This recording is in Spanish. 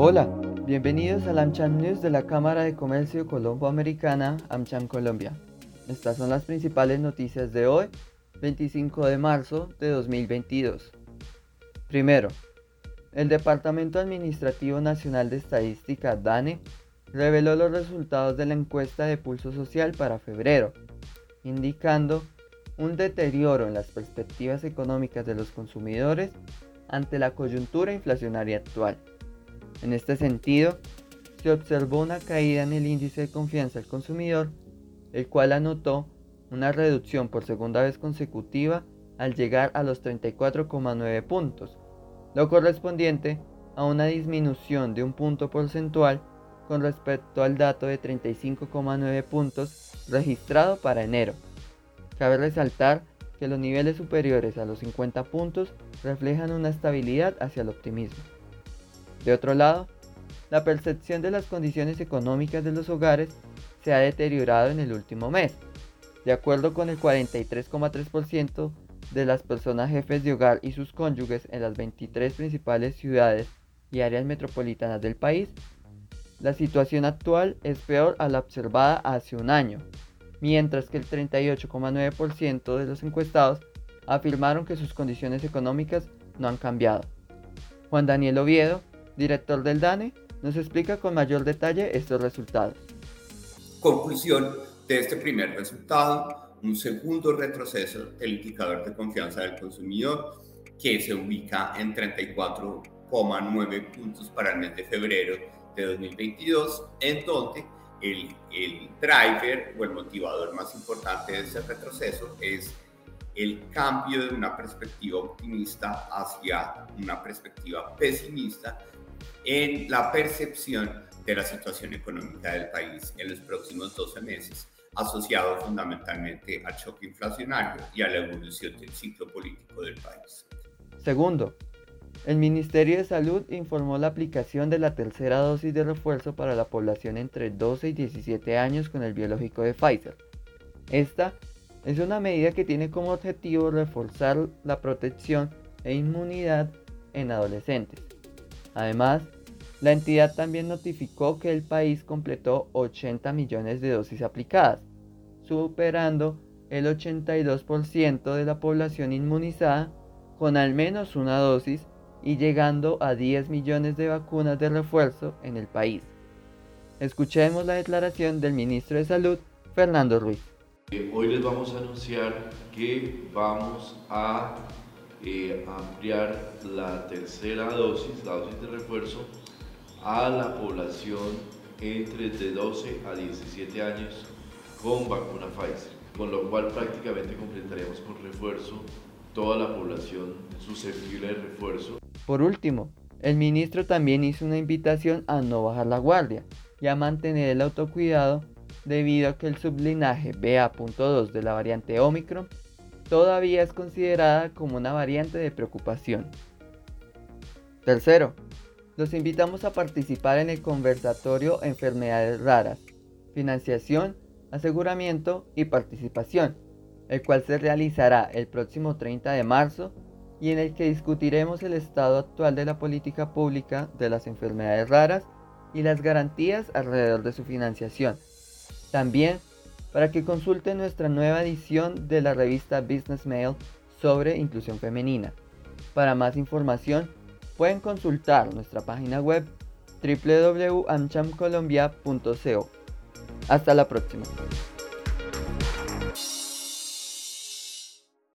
Hola, bienvenidos al AmCham News de la Cámara de Comercio Colombo-Americana AmCham Colombia. Estas son las principales noticias de hoy, 25 de marzo de 2022. Primero, el Departamento Administrativo Nacional de Estadística, DANE, reveló los resultados de la encuesta de pulso social para febrero, indicando un deterioro en las perspectivas económicas de los consumidores ante la coyuntura inflacionaria actual. En este sentido, se observó una caída en el índice de confianza del consumidor, el cual anotó una reducción por segunda vez consecutiva al llegar a los 34,9 puntos, lo correspondiente a una disminución de un punto porcentual con respecto al dato de 35,9 puntos registrado para enero. Cabe resaltar que los niveles superiores a los 50 puntos reflejan una estabilidad hacia el optimismo. De otro lado, la percepción de las condiciones económicas de los hogares se ha deteriorado en el último mes. De acuerdo con el 43,3% de las personas jefes de hogar y sus cónyuges en las 23 principales ciudades y áreas metropolitanas del país, la situación actual es peor a la observada hace un año, mientras que el 38,9% de los encuestados afirmaron que sus condiciones económicas no han cambiado. Juan Daniel Oviedo, director del DANE, nos explica con mayor detalle estos resultados. Conclusión de este primer resultado, un segundo retroceso del indicador de confianza del consumidor que se ubica en 34,9 puntos para el mes de febrero de 2022, en donde el, el driver o el motivador más importante de ese retroceso es el cambio de una perspectiva optimista hacia una perspectiva pesimista en la percepción de la situación económica del país en los próximos 12 meses, asociado fundamentalmente al choque inflacionario y a la evolución del ciclo político del país. Segundo, el Ministerio de Salud informó la aplicación de la tercera dosis de refuerzo para la población entre 12 y 17 años con el biológico de Pfizer. Esta es una medida que tiene como objetivo reforzar la protección e inmunidad en adolescentes. Además, la entidad también notificó que el país completó 80 millones de dosis aplicadas, superando el 82% de la población inmunizada con al menos una dosis y llegando a 10 millones de vacunas de refuerzo en el país. Escuchemos la declaración del ministro de Salud, Fernando Ruiz. Eh, hoy les vamos a anunciar que vamos a eh, ampliar la tercera dosis, la dosis de refuerzo, a la población entre de 12 a 17 años con vacuna Pfizer, con lo cual prácticamente completaremos con refuerzo toda la población susceptible de refuerzo. Por último, el ministro también hizo una invitación a no bajar la guardia y a mantener el autocuidado debido a que el sublinaje BA.2 de la variante Omicron todavía es considerada como una variante de preocupación. Tercero, los invitamos a participar en el conversatorio Enfermedades Raras, Financiación, Aseguramiento y Participación, el cual se realizará el próximo 30 de marzo y en el que discutiremos el estado actual de la política pública de las enfermedades raras y las garantías alrededor de su financiación. También para que consulten nuestra nueva edición de la revista Business Mail sobre inclusión femenina. Para más información pueden consultar nuestra página web www.amchamcolombia.co. Hasta la próxima.